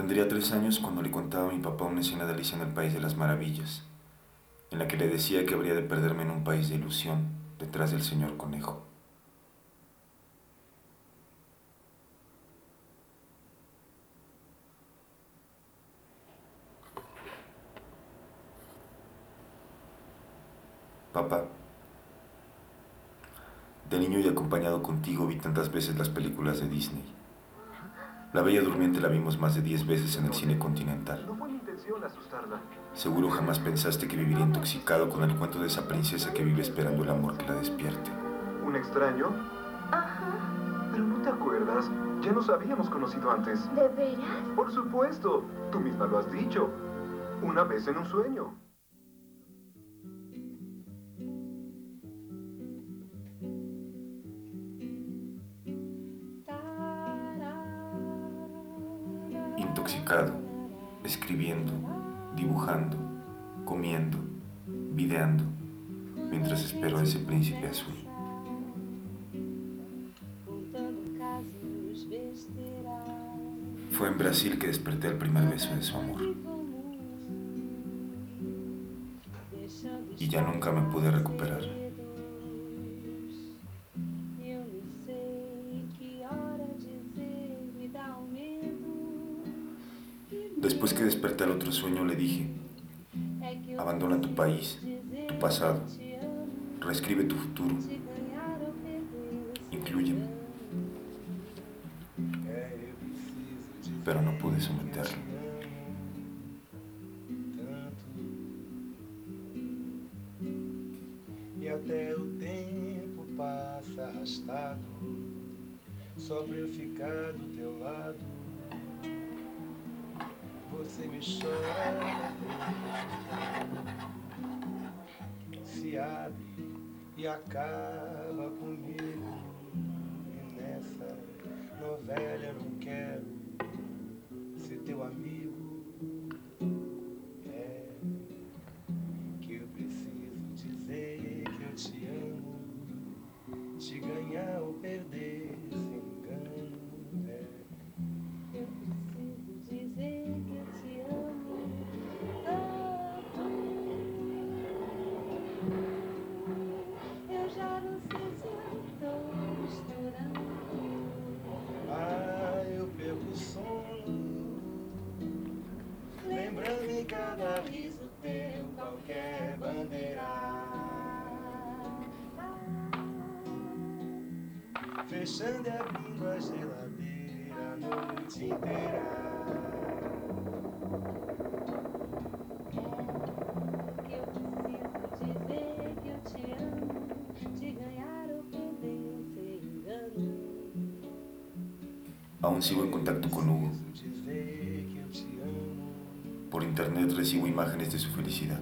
Tendría tres años cuando le contaba a mi papá una escena de Alicia en el País de las Maravillas, en la que le decía que habría de perderme en un país de ilusión detrás del señor conejo. Papá, de niño y acompañado contigo vi tantas veces las películas de Disney. La Bella Durmiente la vimos más de diez veces en el cine continental. No fue mi intención asustarla. Seguro jamás pensaste que viviría intoxicado con el cuento de esa princesa que vive esperando el amor que la despierte. ¿Un extraño? Ajá. Pero no te acuerdas. Ya nos habíamos conocido antes. ¿De veras? Por supuesto. Tú misma lo has dicho. Una vez en un sueño. Escribiendo, dibujando, comiendo, videando, mientras espero a ese príncipe azul. Fue en Brasil que desperté el primer beso de su amor. Y ya nunca me pude recuperar. Al otro sueño le dije, abandona tu país, tu pasado, reescribe tu futuro, inclúyeme. Pero no pude someterlo. Aún sigo en contacto con Hugo. Por internet recibo imágenes de su felicidad.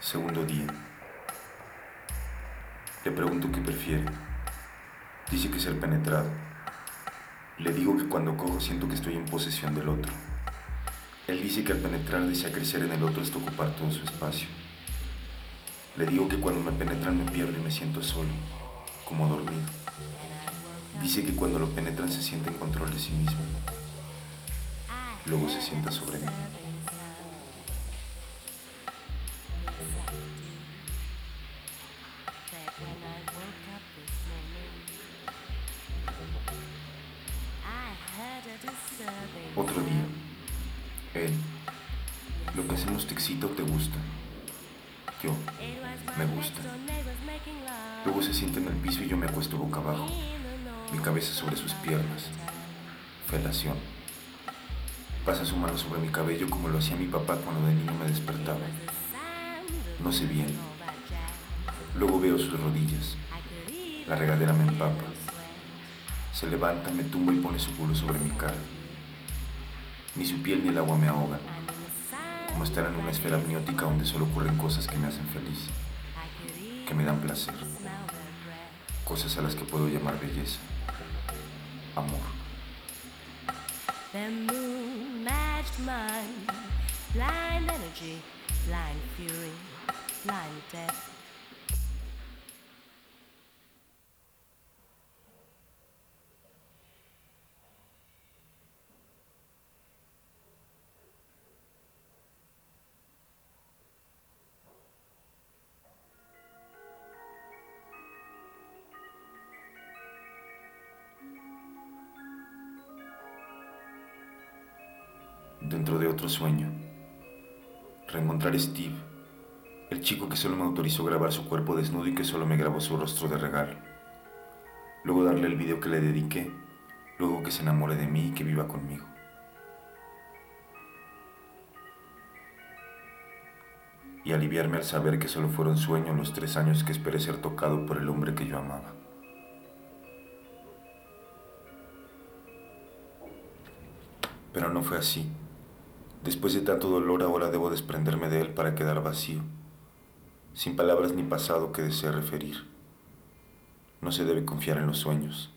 Segundo día. Le pregunto qué prefiere. Dice que ser penetrado. Le digo que cuando cojo siento que estoy en posesión del otro. Él dice que al penetrar desea crecer en el otro hasta ocupar todo su espacio. Le digo que cuando me penetran me pierdo y me siento solo, como dormido. Dice que cuando lo penetran se siente en control de sí mismo. Luego se sienta sobre mí. Me gusta. Luego se sienta en el piso y yo me acuesto boca abajo, mi cabeza sobre sus piernas. Felación. Pasa su mano sobre mi cabello como lo hacía mi papá cuando de niño me despertaba. No sé bien. Luego veo sus rodillas. La regadera me empapa. Se levanta, me tumba y pone su culo sobre mi cara. Ni su piel ni el agua me ahogan. Como estar en una esfera amniótica donde solo ocurren cosas que me hacen feliz, que me dan placer. Cosas a las que puedo llamar belleza. Amor. Otro sueño. Reencontrar a Steve, el chico que solo me autorizó grabar su cuerpo desnudo y que solo me grabó su rostro de regalo. Luego darle el video que le dediqué, luego que se enamore de mí y que viva conmigo. Y aliviarme al saber que solo fueron sueños los tres años que esperé ser tocado por el hombre que yo amaba. Pero no fue así. Después de tanto dolor ahora debo desprenderme de él para quedar vacío, sin palabras ni pasado que desee referir. No se debe confiar en los sueños.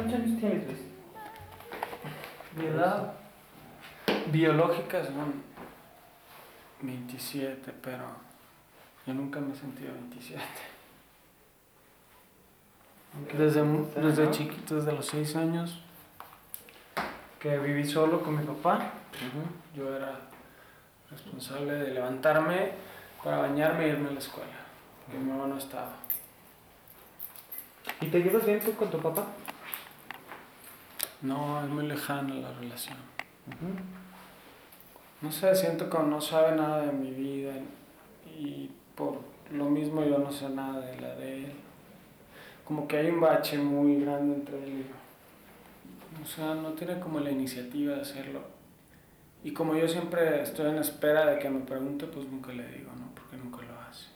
¿Cuántos años tienes, Luis? Mi edad biológica son 27, pero yo nunca me he sentido 27. Desde, desde chiquito, desde los 6 años, que viví solo con mi papá, yo era responsable de levantarme para bañarme y irme a la escuela, mi mamá no estaba. ¿Y te llevas bien tú con tu papá? No, es muy lejana la relación. No sé, siento que no sabe nada de mi vida y por lo mismo yo no sé nada de la de él. Como que hay un bache muy grande entre él y yo. O sea, no tiene como la iniciativa de hacerlo. Y como yo siempre estoy en espera de que me pregunte, pues nunca le digo, ¿no? Porque nunca lo hace.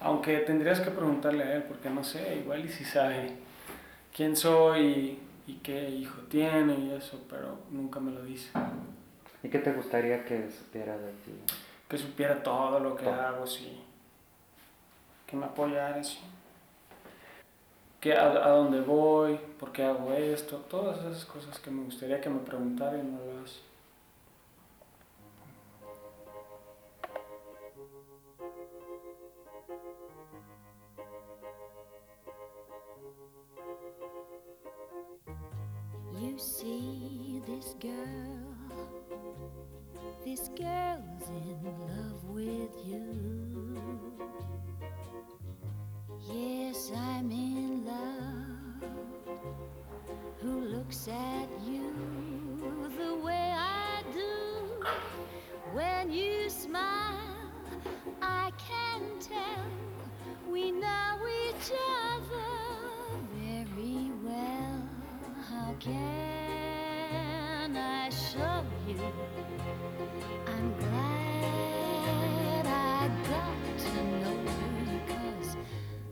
Aunque tendrías que preguntarle a él, porque no sé, igual y si sabe quién soy y, qué hijo tiene y eso, pero nunca me lo dice. ¿Y qué te gustaría que supiera de ti? Que supiera todo lo que Todo. hago, sí. Que me apoyara, sí. Que a, a dónde voy, por qué hago esto, todas esas cosas que me gustaría que me preguntara y no lo girl, this girl's in love with you. Yes, I'm in love. Who looks at you the way I do? When you smile, I can tell we know each other very well. How can you? I'm glad I got to know you 'cause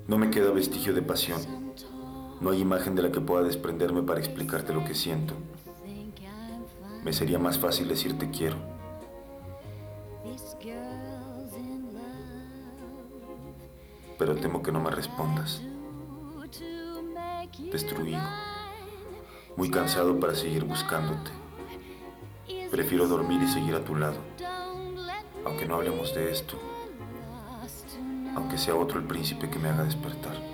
No me queda vestigio de pasión. No hay imagen de la que pueda desprenderme para explicarte lo que siento. Me sería más fácil decir te quiero. Pero temo que no me respondas. Destruido. Muy cansado para seguir buscándote. Prefiero dormir y seguir a tu lado, aunque no hablemos de esto, aunque sea otro el príncipe que me haga despertar.